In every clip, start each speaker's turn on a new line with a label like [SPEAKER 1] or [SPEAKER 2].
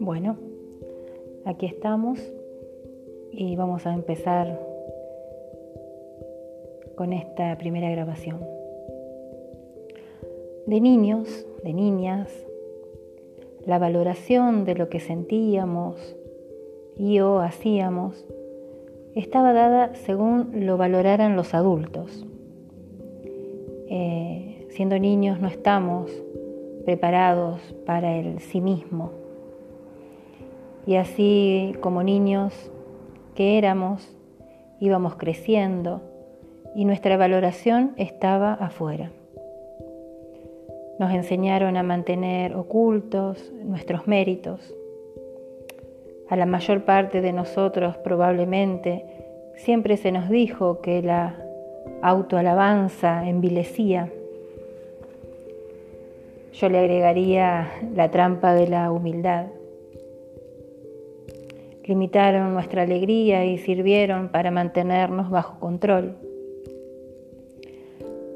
[SPEAKER 1] Bueno, aquí estamos y vamos a empezar con esta primera grabación. De niños, de niñas, la valoración de lo que sentíamos y o hacíamos estaba dada según lo valoraran los adultos. Eh, siendo niños no estamos preparados para el sí mismo. Y así como niños que éramos, íbamos creciendo y nuestra valoración estaba afuera. Nos enseñaron a mantener ocultos nuestros méritos. A la mayor parte de nosotros probablemente siempre se nos dijo que la autoalabanza envilecía. Yo le agregaría la trampa de la humildad. Limitaron nuestra alegría y sirvieron para mantenernos bajo control.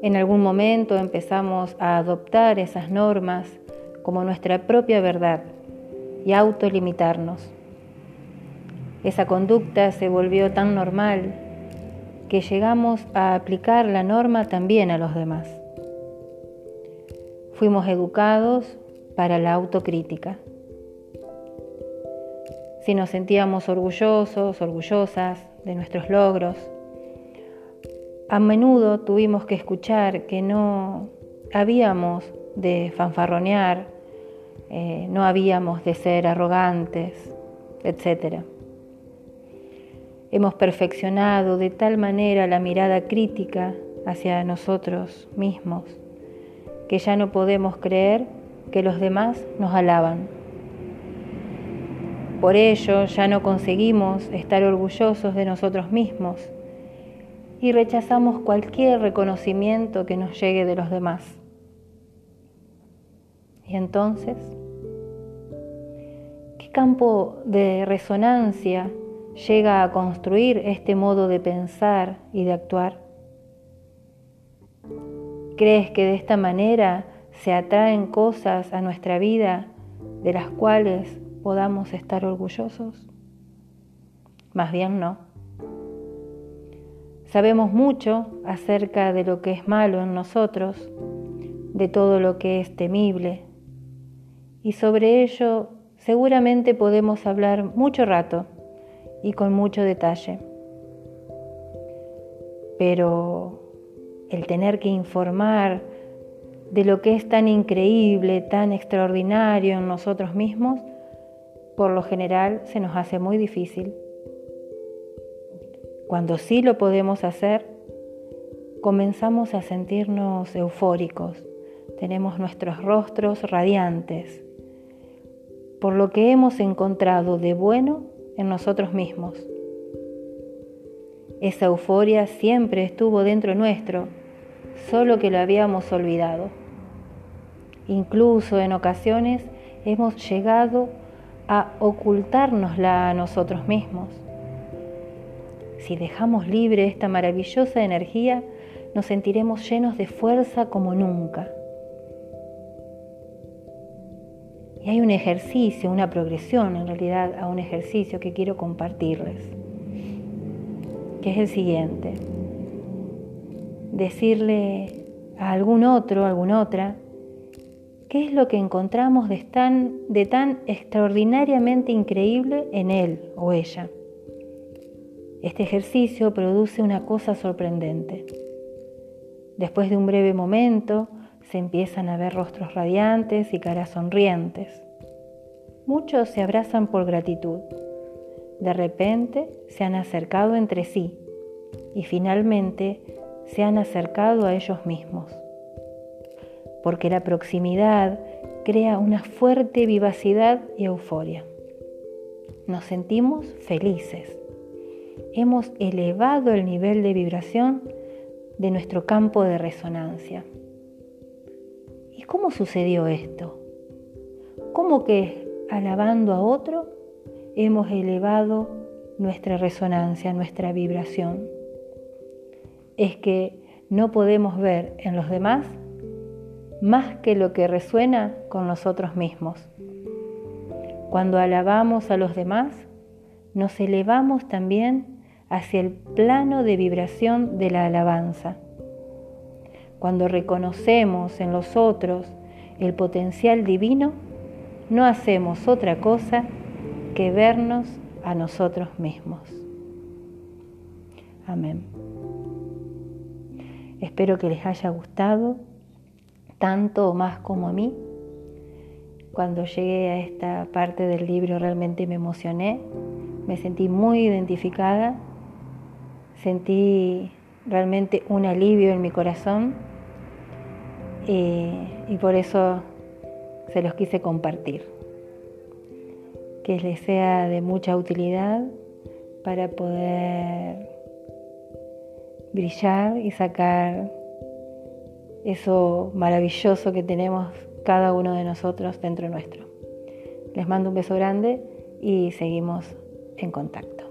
[SPEAKER 1] En algún momento empezamos a adoptar esas normas como nuestra propia verdad y autolimitarnos. Esa conducta se volvió tan normal que llegamos a aplicar la norma también a los demás. Fuimos educados para la autocrítica. Si nos sentíamos orgullosos, orgullosas de nuestros logros, a menudo tuvimos que escuchar que no habíamos de fanfarronear, eh, no habíamos de ser arrogantes, etc. Hemos perfeccionado de tal manera la mirada crítica hacia nosotros mismos que ya no podemos creer que los demás nos alaban. Por ello ya no conseguimos estar orgullosos de nosotros mismos y rechazamos cualquier reconocimiento que nos llegue de los demás. Y entonces, ¿qué campo de resonancia llega a construir este modo de pensar y de actuar? ¿Crees que de esta manera se atraen cosas a nuestra vida de las cuales podamos estar orgullosos? Más bien no. Sabemos mucho acerca de lo que es malo en nosotros, de todo lo que es temible, y sobre ello seguramente podemos hablar mucho rato y con mucho detalle. Pero el tener que informar de lo que es tan increíble, tan extraordinario en nosotros mismos, por lo general se nos hace muy difícil. Cuando sí lo podemos hacer, comenzamos a sentirnos eufóricos, tenemos nuestros rostros radiantes por lo que hemos encontrado de bueno en nosotros mismos. Esa euforia siempre estuvo dentro nuestro, solo que lo habíamos olvidado. Incluso en ocasiones hemos llegado a ocultárnosla a nosotros mismos si dejamos libre esta maravillosa energía, nos sentiremos llenos de fuerza como nunca. Y hay un ejercicio, una progresión en realidad a un ejercicio que quiero compartirles, que es el siguiente. Decirle a algún otro, a alguna otra, qué es lo que encontramos de tan, de tan extraordinariamente increíble en él o ella. Este ejercicio produce una cosa sorprendente. Después de un breve momento, se empiezan a ver rostros radiantes y caras sonrientes. Muchos se abrazan por gratitud. De repente se han acercado entre sí y finalmente se han acercado a ellos mismos. Porque la proximidad crea una fuerte vivacidad y euforia. Nos sentimos felices hemos elevado el nivel de vibración de nuestro campo de resonancia. ¿Y cómo sucedió esto? ¿Cómo que alabando a otro hemos elevado nuestra resonancia, nuestra vibración? Es que no podemos ver en los demás más que lo que resuena con nosotros mismos. Cuando alabamos a los demás, nos elevamos también hacia el plano de vibración de la alabanza. Cuando reconocemos en los otros el potencial divino, no hacemos otra cosa que vernos a nosotros mismos. Amén. Espero que les haya gustado tanto o más como a mí. Cuando llegué a esta parte del libro realmente me emocioné, me sentí muy identificada, sentí realmente un alivio en mi corazón y, y por eso se los quise compartir. Que les sea de mucha utilidad para poder brillar y sacar eso maravilloso que tenemos cada uno de nosotros dentro nuestro. Les mando un beso grande y seguimos en contacto.